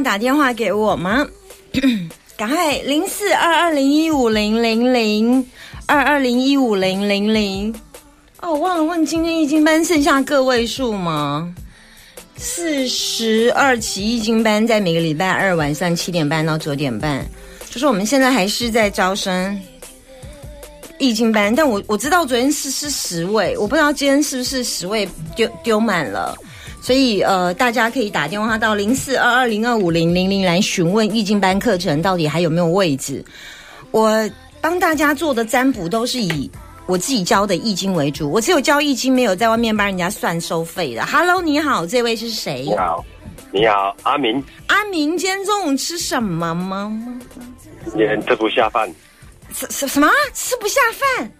打电话给我吗？赶快零四二二零一五零零零二二零一五零零零。哦，忘了问今天易经班剩下个位数吗？四十二期易经班在每个礼拜二晚上七点半到九点半，就是我们现在还是在招生易经班，但我我知道昨天是是十位，我不知道今天是不是十位丢丢满了。所以呃，大家可以打电话到零四二二零二五零零零来询问易经班课程到底还有没有位置。我帮大家做的占卜都是以我自己教的易经为主，我只有教易经，没有在外面帮人家算收费的。Hello，你好，这位是谁？你好，你好，阿明。阿明，今天中午吃什么吗？今天吃不下饭。什什什么？吃不下饭？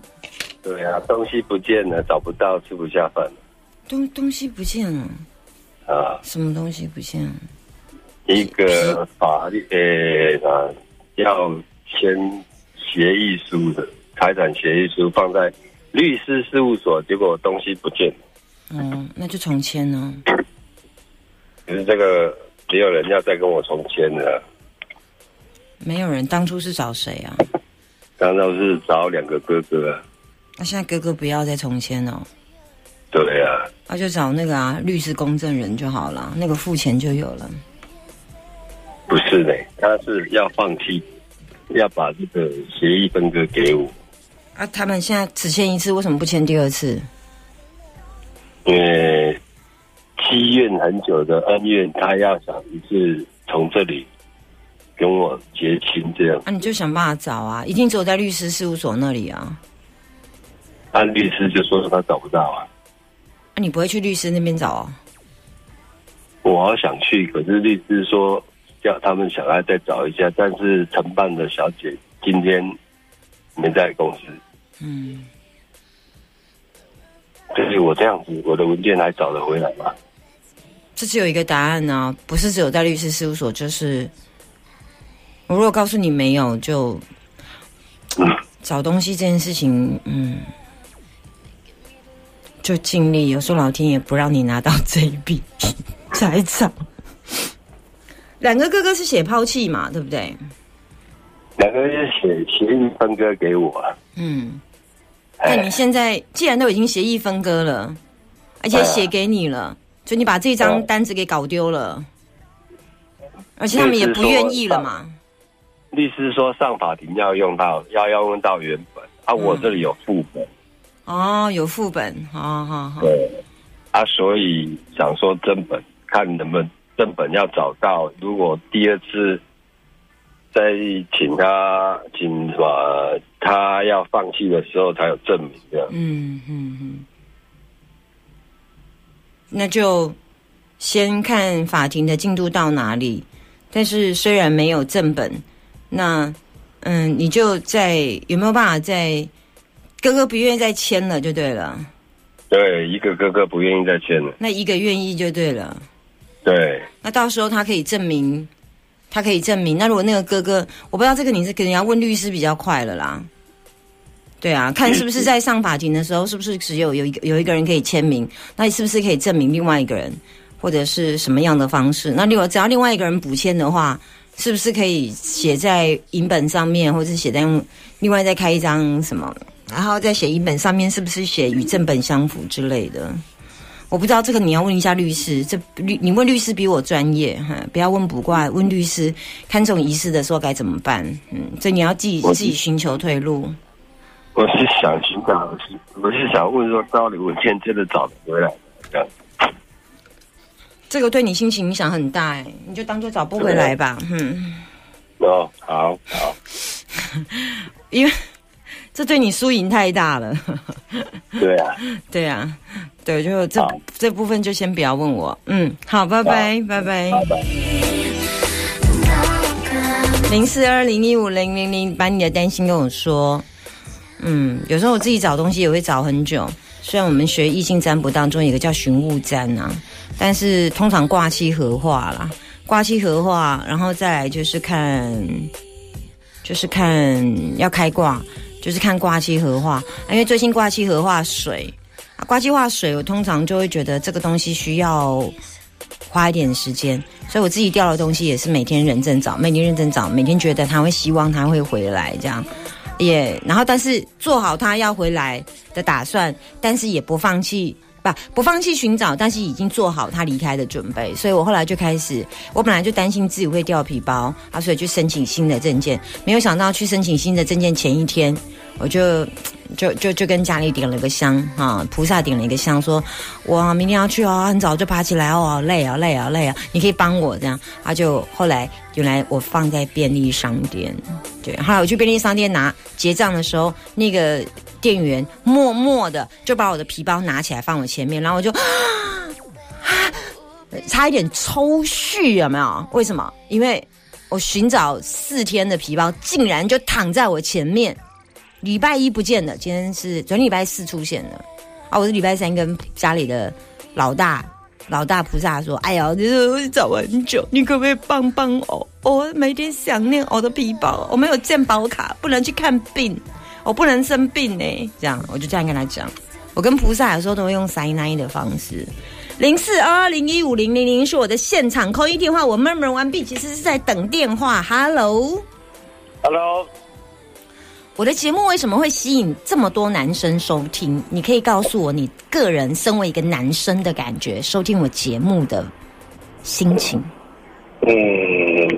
对啊，东西不见了，找不到，吃不下饭。东东西不见了。啊，什么东西不见？一个法律呃，要签协议书的财产协议书放在律师事务所，结果东西不见了。嗯，那就重签呢。可是这个没有人要再跟我重签了。没有人，当初是找谁啊？当初是找两个哥哥啊。那现在哥哥不要再重签了。对呀。那就找那个啊，律师公证人就好了，那个付钱就有了。不是的，他是要放弃，要把这个协议分割给我。啊，他们现在只签一次，为什么不签第二次？因为积怨很久的恩怨，他要想一次从这里跟我结清，这样。那你就想办法找啊，一定只有在律师事务所那里啊。按律师就说他找不到啊。那你不会去律师那边找哦？我好想去，可是律师说叫他们想要再找一下，但是承办的小姐今天没在公司。嗯。就是我这样子，我的文件还找得回来吗？这只有一个答案呢，不是只有在律师事务所，就是我如果告诉你没有，就找东西这件事情，嗯。就尽力，有时候老天也不让你拿到这一笔 财产。两个哥哥是写抛弃嘛，对不对？两个是写协议分割给我。嗯，那你现在既然都已经协议分割了，而且写给你了，就你把这张单子给搞丢了，而且他们也不愿意了嘛。律师说上法庭要用到要要用到原本，啊，我这里有副本。哦，有副本，好好好。对，啊，所以想说正本，看能不能正本要找到。如果第二次再请他，请什么，他要放弃的时候才有证明这样。嗯嗯嗯。那就先看法庭的进度到哪里。但是虽然没有正本，那嗯，你就在有没有办法在？哥哥不愿意再签了，就对了。对，一个哥哥不愿意再签了。那一个愿意就对了。对。那到时候他可以证明，他可以证明。那如果那个哥哥，我不知道这个你是可能要问律师比较快了啦。对啊，看是不是在上法庭的时候，是不是只有有一个有一个人可以签名？那你是不是可以证明另外一个人，或者是什么样的方式？那如果只要另外一个人补签的话，是不是可以写在银本上面，或者是写在用另外再开一张什么？然后再写一本上面是不是写与正本相符之类的？我不知道这个你要问一下律师。这律你问律师比我专业哈，不要问卜卦，问律师看这种仪式的时候该怎么办？嗯，所以你要自己自己寻求退路。我是想寻找，我是想问说，到底文件真的找得回来这样？这个对你心情影响很大哎，你就当做找不回来吧。嗯。哦，好好。因为。这对你输赢太大了。对啊，对啊，对，就这这部分就先不要问我。嗯，好，拜拜，拜拜。拜拜。零四二零一五零零零，把你的担心跟我说。嗯，有时候我自己找东西也会找很久。虽然我们学异性占卜当中有一个叫寻物占啊，但是通常卦气合化啦，卦气合化，然后再来就是看，就是看要开卦，就是看卦气合化。因为最近卦气合化水，啊，挂期化水，我通常就会觉得这个东西需要花一点时间，所以我自己掉的东西也是每天认真找，每天认真找，每天觉得他会希望他会回来这样，也然后但是做好他要回来的打算，但是也不放弃。不放弃寻找，但是已经做好他离开的准备，所以我后来就开始，我本来就担心自己会掉皮包啊，所以去申请新的证件，没有想到去申请新的证件前一天，我就就就就跟家里点了个香啊，菩萨点了一个香，说我明天要去哦，很早就爬起来哦，累啊累啊累啊，你可以帮我这样。他就后来原来我放在便利商店，对，后来我去便利商店拿结账的时候，那个店员默默的就把我的皮包拿起来放我前面，然后我就啊。差一点抽搐，有没有？为什么？因为我寻找四天的皮包，竟然就躺在我前面。礼拜一不见了，今天是昨天礼拜四出现了啊！我是礼拜三跟家里的老大老大菩萨说：“哎呀，你找很久，你可不可以帮帮我？我每天想念我的皮包，我没有健保卡，不能去看病，我不能生病呢。”这样，我就这样跟他讲。我跟菩萨有时候都会用塞奶的方式。零四二二零一五零零零是我的现场扣一电话，我 murmur 完毕，其实是在等电话。Hello，Hello，我的节目为什么会吸引这么多男生收听？你可以告诉我你个人身为一个男生的感觉，收听我节目的心情。嗯，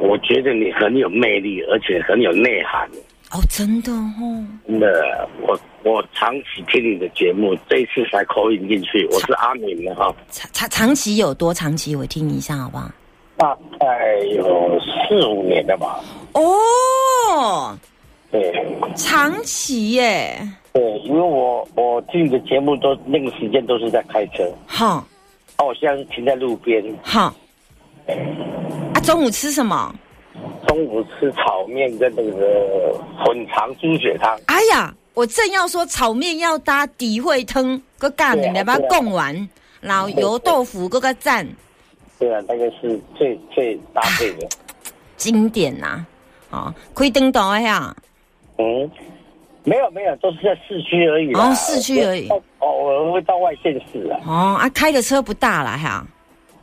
我觉得你很有魅力，而且很有内涵。哦，真的哦，真的，我我长期听你的节目，这一次才口引进去。我是阿敏的哈，长长长期有多长期？我听一下好不好？大概有四五年了吧。哦，对长期耶，对，因为我我听你的节目都那个时间都是在开车，好，啊，我现在是停在路边，好。啊，中午吃什么？中午吃炒面跟那个混肠猪血汤。哎呀，我正要说炒面要搭底会汤，个干你来把它供完，然后油豆腐个个赞，对啊，那个是最最搭配的。经典呐、啊，可以登岛呀，嗯，没有没有，都是在市区而已。哦市区而已哦，偶尔会到外县市啊。哦啊，开的车不大了哈，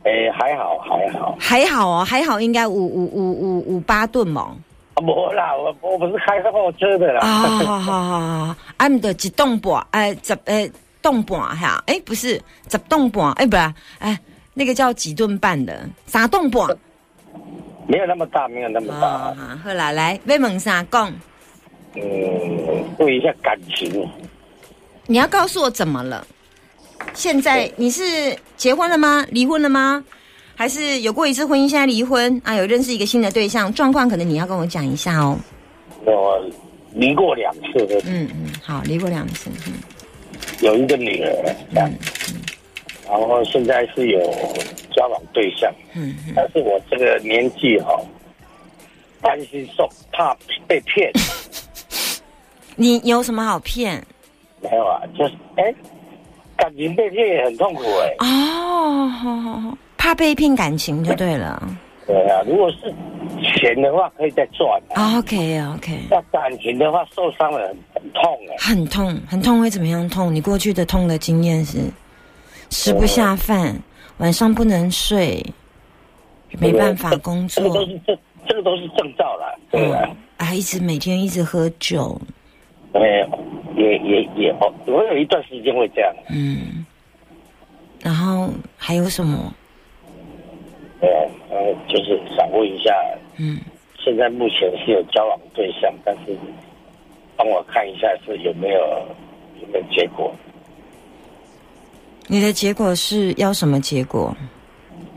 哎，还好还好。还好哦，还好应该五五五五五八吨嘛。啊，没啦，我我不是开货车的啦。啊，好好好好，俺的一栋半，哎，十哎栋半哈，哎不是十栋半，哎不是，哎那个叫几吨半的，三栋半。没有那么大，没有那么大。啊，好啦，来，要问啥讲？嗯，问一下感情。你要告诉我怎么了？现在你是结婚了吗？离婚了吗？还是有过一次婚姻，现在离婚啊？有认识一个新的对象，状况可能你要跟我讲一下哦。我离过两次的，嗯嗯，好，离过两次，嗯有一个女儿，这样。然后现在是有交往对象，嗯嗯，但是我这个年纪哈、担心受怕被骗。你有什么好骗？没有啊，就是哎，感情被骗也很痛苦哎。哦，怕被骗感情就对了。对啊，如果是钱的话可以再赚、啊，OK OK，那感情的话受伤了很很痛哎。很痛，很痛会怎么样痛？你过去的痛的经验是吃不下饭，晚上不能睡，没办法工作这个都，是这这个都是征兆了，对啊。啊，一直每天一直喝酒，没有，也也也哦，我有一段时间会这样，嗯，然后还有什么？对啊，然后就是想问一下，嗯，现在目前是有交往对象，但是帮我看一下是有没有有没有结果你的结果是要什么结果？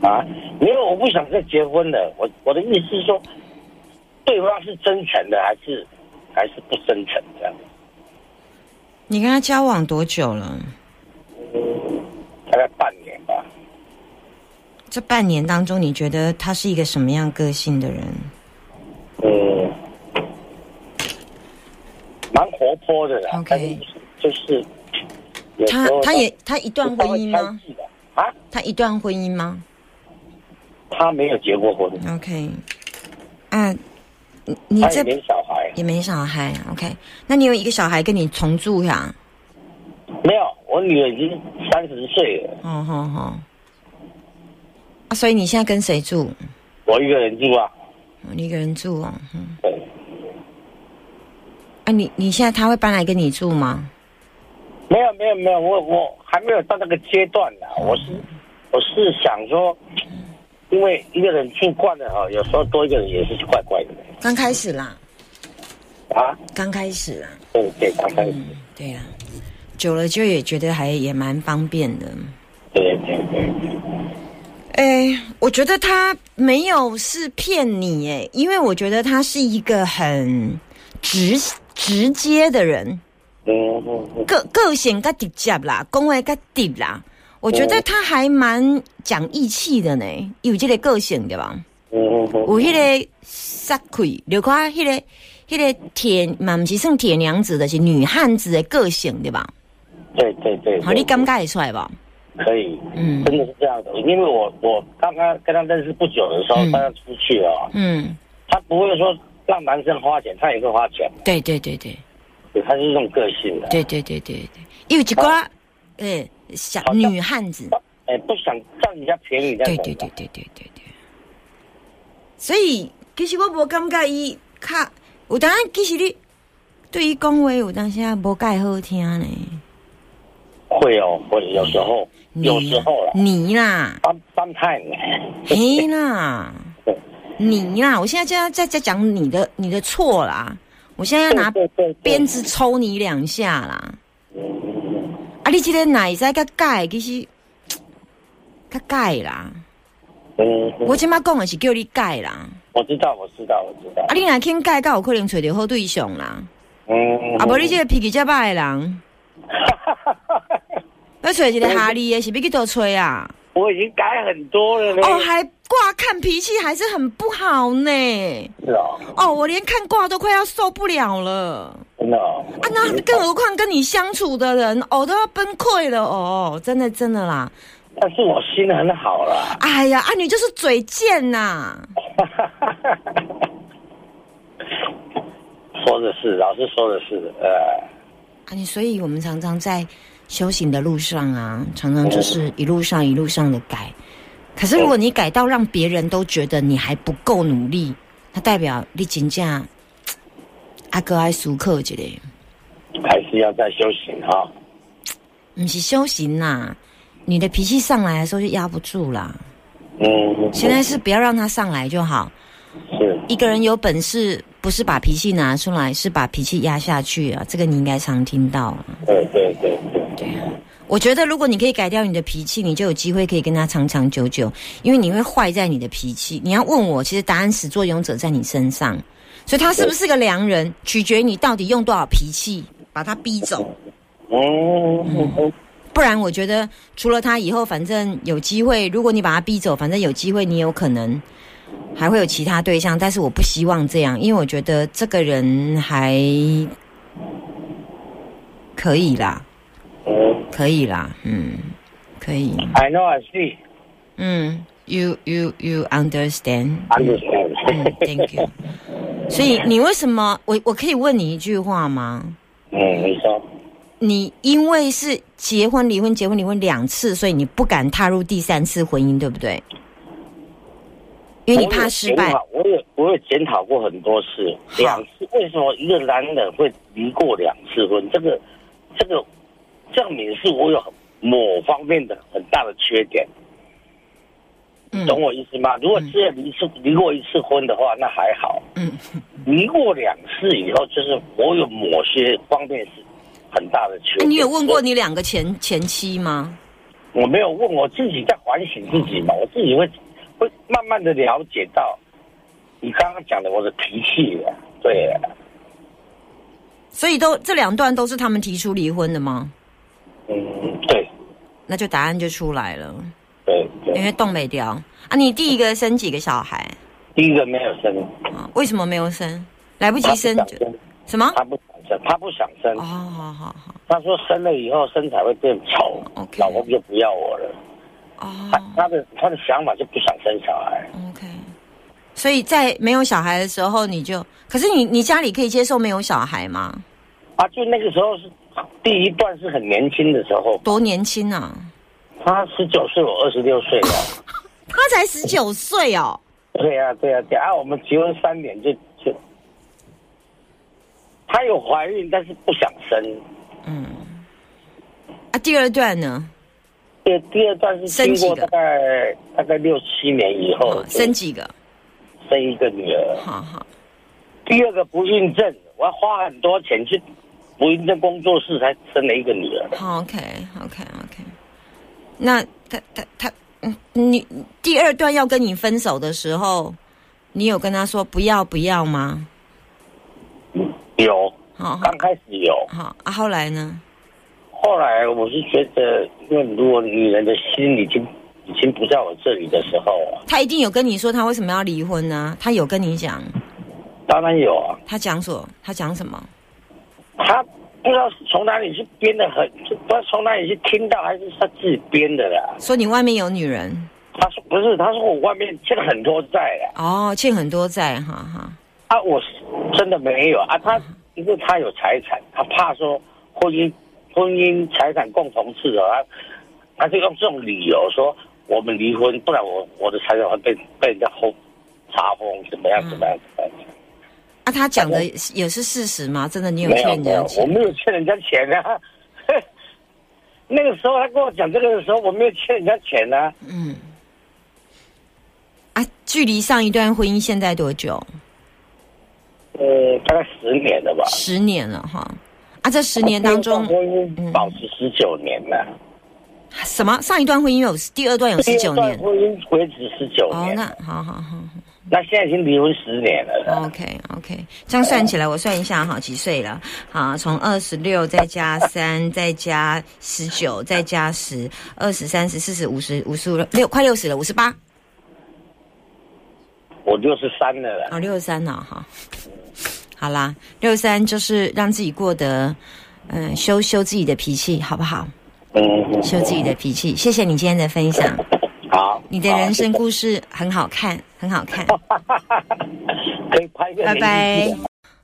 啊？因为我不想再结婚了，我我的意思是说，对方是真诚的还是还是不真诚这样？你跟他交往多久了？大概半年吧。这半年当中，你觉得他是一个什么样个性的人？嗯，蛮活泼的啦 OK 是就是他他也他一段婚姻吗？啊？他一段婚姻吗他没有结过婚，？OK，啊，你你这小孩，也没小孩，OK？那你有一个小孩跟你同住呀？没有。我女儿已经三十岁了，哦吼吼，啊，所以你现在跟谁住？我一个人住啊。哦你一个人住哦，嗯，对，啊，你你现在他会搬来跟你住吗？没有没有没有，我我还没有到那个阶段呢。我是我是想说，因为一个人住惯了哈，有时候多一个人也是怪怪的刚开始啦，啊。刚开始啦，对对，刚开始，嗯，对啦，久了就也觉得还也蛮方便的。对对对，哎，我觉得他没有是骗你哎，因为我觉得他是一个很直直接的人，嗯嗯嗯，个个性较直接啦，讲话较直啦。我觉得他还蛮讲义气的呢，有这个个性对吧？嗯嗯嗯，有迄个杀气，就看迄个迄个铁，嘛不是算铁娘子的，是女汉子的个性对吧？对对对，好，你感觉会出来吧？可以，嗯真的是这样的。因为我我刚刚跟他认识不久的时候，他出去了，嗯，他不会说让男生花钱，他也会花钱，对对对对对他是这种个性的。对对对对对，有一寡诶小好像女汉子，哎，不想占人家便宜。对对对对对对对。所以其实我无感觉伊较有当然，其实你对伊讲话有当时啊无介好听呢。会哦，会有时候，有时候啦，你啦，some sometimes，嘿啦对，你啦，我现在就要在在讲你的你的错啦，我现在要拿鞭子抽你两下啦。啊，你这个奶在甲改，其实 较改啦。嗯，我即马讲的是叫你改啦。我知道，我知道，我知道啊，，你若肯改，才有可能找到好对象啦。嗯，啊，无你这个脾气遮歹的人，要找一个哈利的，是要去倒找啊？我已经改很多了呢。哦，还挂看脾气还是很不好呢。是哦，哦，我连看挂都快要受不了了。真的哦。啊，那更何况跟你相处的人，哦，都要崩溃了哦，真的真的啦。但是我心很好了。哎呀，啊，你就是嘴贱呐、说的是，老师说的是，呃，啊，你所以我们常常在修行的路上啊，常常就是一路上一路上的改。可是如果你改到让别人都觉得你还不够努力，那代表你真正阿哥爱苏克一个，还是要再修行哈。不是修行啦。你的脾气上来的时候就压不住啦。嗯，现在是不要让他上来就好。是，一个人有本事，不是把脾气拿出来，是把脾气压下去啊。这个你应该常听到啊。对对对，我觉得，如果你可以改掉你的脾气，你就有机会可以跟他长长久久，因为你会坏在你的脾气。你要问我，其实答案始作俑者在你身上，所以他是不是个良人，取决于你到底用多少脾气把他逼走。嗯嗯不然，我觉得除了他以后，反正有机会，如果你把他逼走，反正有机会，你有可能还会有其他对象。但是我不希望这样，因为我觉得这个人还可以啦，嗯可以啦，嗯，可以。，I know I see, 嗯，you you you understand？understand 嗯。，Thank you。所以你为什么我我可以问你一句话吗？嗯，你说，你因为是结婚离婚结婚离婚两次，所以你不敢踏入第三次婚姻，对不对？因为你怕失败。我有我有检讨过很多次，两次为什么一个男人会离过两次婚？这个这个证明是我有某方面的很大的缺点，嗯懂我意思吗？如果只有离次离过一次婚的话，那还好。嗯，离过两次以后，就是我有某些方面是很大的缺点。哎你有问过？你两个前前妻吗？我没有问，我自己在反省自己嘛，我自己会会慢慢的了解到你刚刚讲的我的脾气啊，对啊，所以都这两段都是他们提出离婚的吗？嗯，对那就答案就出来了，对因，为冻没掉啊。你第一个生几个小孩第一个没有生，啊？为什么没有生？来不及生什么？他不想生，他不想生哦，，好好好他说生了以后身材会变丑老婆就不要我了。哦他他的他的想法就不想生小孩，，OK。所以在没有小孩的时候，你就可是你你家里可以接受没有小孩吗？啊，就那个时候是第一段是很年轻的时候，多年轻啊！他十九岁，我二十六岁了。他才十九岁哦。对呀、对呀、对啊，我们结婚三年就就，她有怀孕，但是不想生。嗯，啊，第二段呢？第第二段是经过生几个大概大概六七年以后哦，生几个？生一个女儿。好好，第二个不孕症，我要花很多钱去不孕症工作室才生了一个女儿。好，OK，OK，OK。那他他他，嗯，你第二段要跟你分手的时候，你有跟他说不要不要吗？有，刚开始有，好啊，后来呢？后来我是觉得，因为如果女人的心已经已经不在我这里的时候啊，他一定有跟你说他为什么要离婚呢？他有跟你讲，当然有啊。他讲所他讲什么？他不知道从哪里去编的很，就不知道从哪里去听到，还是他自己编的啦。说你外面有女人他说不是，他说我外面欠了很多债啊，哦，欠很多债，哈哈。啊，我是真的没有啊。他因为他有财产，他怕说婚姻婚姻财产共同制啊，他他就用这种理由说我们离婚，不然我我的财产会被被人家封查封，怎么样怎么样怎么样。啊，他讲的也是事实吗？真的，你有欠人家，钱？我没有欠人家钱啊。那个时候他跟我讲这个的时候，我没有欠人家钱啊。嗯。啊，距离上一段婚姻现在多久？呃，大概十年了吧。十年了哈。啊，这十年当中婚，姻保持十九年了，什么上一段婚姻有第二段有十九年婚姻维持十九哦，年。那好好好那现在已经离婚十年了。，OK OK，这样算起来，我算一下哈，几岁了？好，从二十六再加三，再加十九，再加十，二十三十四十五十五十五六快六十了，五十八我六十三了啦。哦，六十三了哈。好啦，六十三就是让自己过得，嗯、修修自己的脾气，好不好？嗯，修自己的脾气。谢谢你今天的分享，好。你的人生故事很好看，很好看。可以拍个拜拜。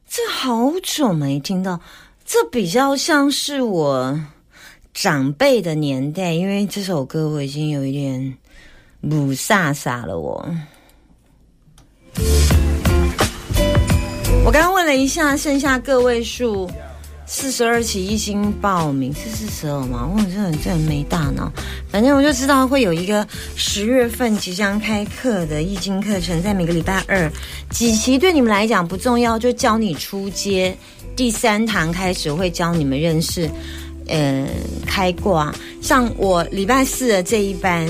这好久没听到，这比较像是我长辈的年代，因为这首歌我已经有一点母飒飒了我。我我刚刚问了一下，剩下个位数四十二期已经报名，是四十二吗？我真的真的没大脑。反正我就知道会有一个十月份即将开课的易经课程，在每个礼拜二几期对你们来讲不重要，就教你出街。第三堂开始会教你们认识，呃，开挂。像我礼拜四的这一班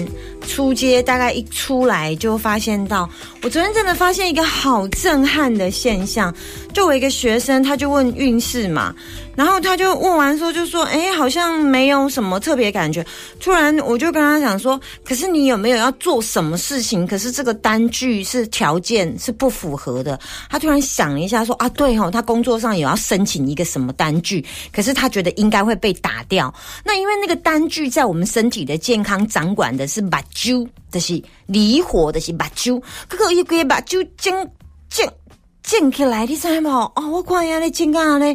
出街，大概一出来就发现到，我昨天真的发现一个好震撼的现象。就我一个学生，他就问运势嘛，然后他就问完说，就说，哎，好像没有什么特别感觉。突然我就跟他讲说，可是你有没有要做什么事情？可是这个单据是条件是不符合的。他突然想了一下说，啊，对哦，他工作上也要申请一个什么单据，可是他觉得应该会被打掉。那因为那个单据在我们身体的健康掌管的是把睭，就是离火的是目睭，可个一个目睭正正。静起来，你知无？哦，我看遐咧静啊咧，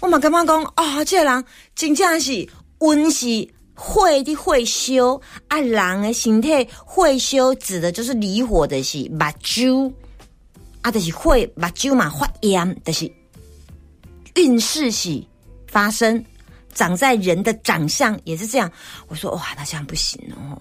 我嘛感觉讲，啊、这个人真正是温是火的火烧，啊，人的身体火烧指的就是离火的是目睭，啊，就是火目睭嘛发炎，就是运势是发生，长在人的长相也是这样。我说哇，那这样不行哦。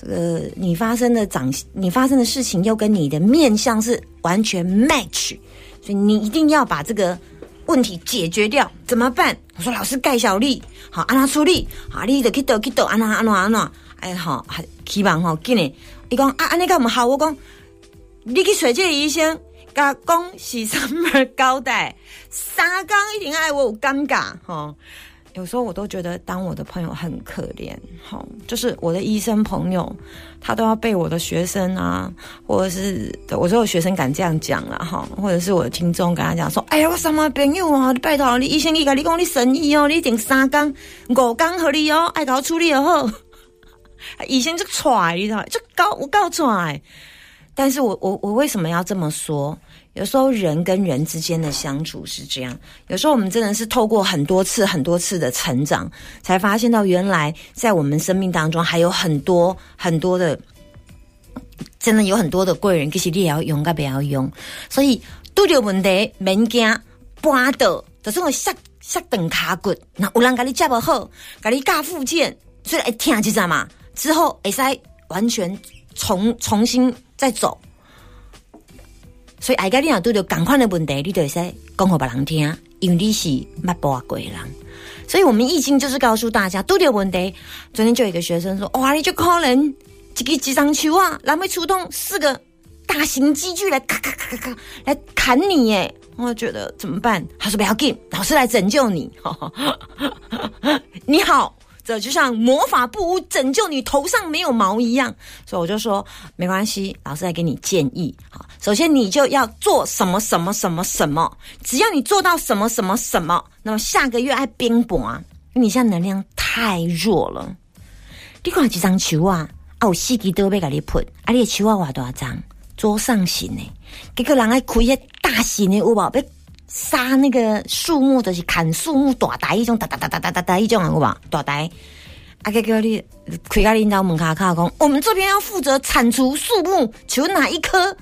这个你发生的长，你发生的事情又跟你的面相是完全 match，所以你一定要把这个问题解决掉。怎么办？我说老师盖小丽，好安怎处理？好，你就去倒去倒，安怎安怎安怎？哎好，希望吼，今日伊讲啊，安尼干唔好？我讲你去找这个医生，甲讲是 summer 交代，三缸一定爱我有尴尬哈。有时候我都觉得当我的朋友很可怜，哈，就是我的医生朋友，他都要被我的学生啊，或者是我说有学生敢这样讲了哈，或者是我的听众跟他讲说，哎呀，我什么朋友啊，拜托你医生你甲你讲你神医哦，你一定三缸五缸合你哦，爱搞处理就好。医生就踹，你知道，就搞我搞踹。但是我我我为什么要这么说？有时候人跟人之间的相处是这样，有时候我们真的是透过很多次、很多次的成长，才发现到原来在我们生命当中还有很多 很多的，真的有很多的贵人，其实你也要用，该不要用。所以拄着问题免惊，搬倒就是我下下等卡骨，那有人给你接不好，给你教附件，所以会听一下嘛，之后会使完全重重新再走。所以，爱家你若拄着共款的问题，你就会使讲互别人听，因为你是捌播过的人。所以我们易经就是告诉大家，拄着问题。昨天就有一个学生说：“哇，你就可能一个几张球啊，然后出动四个大型机具来咔咔咔咔咔来砍你耶！”我觉得怎么办？他说：“不要紧，老师来拯救你。”你好。就像魔法布屋拯救你头上没有毛一样，所以我就说没关系，老师来给你建议。好，首先你就要做什么什么什么什么，只要你做到什么什么什么，那么下个月爱冰雹啊，你现在能量太弱了。你看几张球啊，啊有四支刀要给你喷，啊你的球啊偌大张，桌上型的，结果人爱开些大型的有无？要杀那个树木的是砍树木大台一种哒哒哒哒哒哒哒一种好吧？大台，啊个叫你开个领导门卡卡讲，我们这边要负责铲除树木，求哪一棵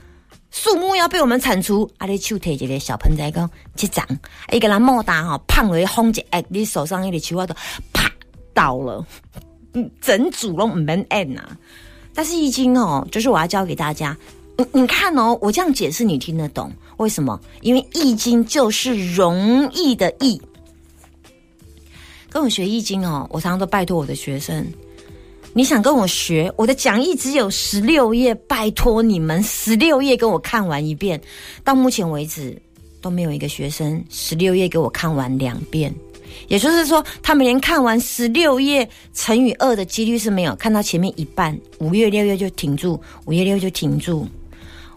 树木要被我们铲除？啊，你手提一个小盆栽讲，去长一个人莫大哈，胖为轰一哎，你手上那个球啊都啪倒了，嗯，整组都唔免按呐。但是已经哦，就是我要教给大家，你你看哦，我这样解释你听得懂。为什么？因为易经就是容易的易。跟我学易经哦，我常常都拜托我的学生，你想跟我学，我的讲义只有十六页，拜托你们十六页跟我看完一遍。到目前为止都没有一个学生十六页给我看完两遍，也就是说，他们连看完十六页乘以二的几率是没有，看到前面一半，五月六月就停住，五月六月就停住。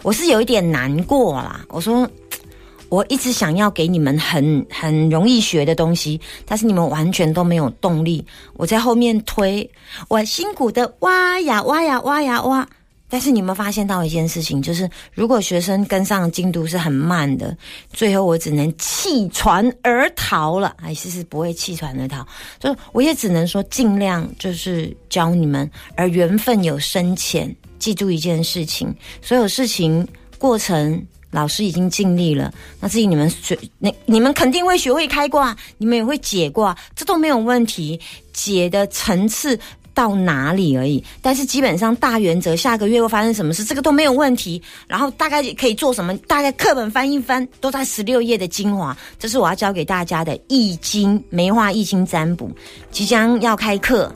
我是有一点难过啦。我说，我一直想要给你们很很容易学的东西，但是你们完全都没有动力。我在后面推，我辛苦的挖呀挖呀挖呀挖。但是你们发现到一件事情，就是如果学生跟上进度是很慢的，最后我只能弃船而逃了。还是是不会弃船而逃，就是我也只能说尽量就是教你们，而缘分有深浅。记住一件事情，所有事情过程，老师已经尽力了。那至于你们学，那你们肯定会学会开挂，你们也会解卦，这都没有问题。解的层次到哪里而已，但是基本上大原则，下个月会发生什么事，这个都没有问题。然后大概可以做什么，大概课本翻一翻，都在十六页的精华。这是我要教给大家的《易经》梅花易经占卜，即将要开课，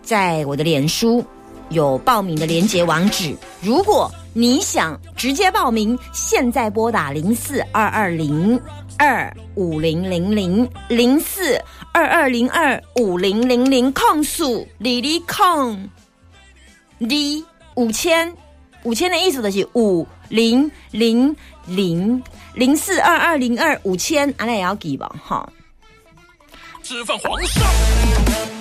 在我的脸书。有报名的连接网址，如果你想直接报名，现在拨打零四二二零二五零零零零四二二零二五零零零控诉李丽控，D 五千五千的意思就是五零零零零四二二零二五千，俺俩也要给吧哈。吃饭皇上。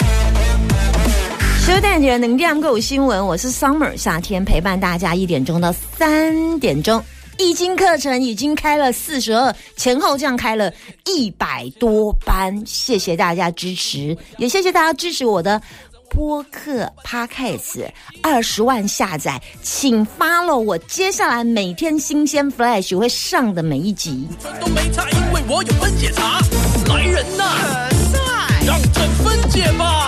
收蛋姐能量购新闻，我是 Summer，夏天陪伴大家一点钟到三点钟。易经课程已经开了四十二，前后这样开了一百多班，谢谢大家支持，也谢谢大家支持我的播客 Podcast 二十万下载，请 follow 我接下来每天新鲜 Flash 会上的每一集。都没差，因为我有分解茶，来人呐，让朕分解吧。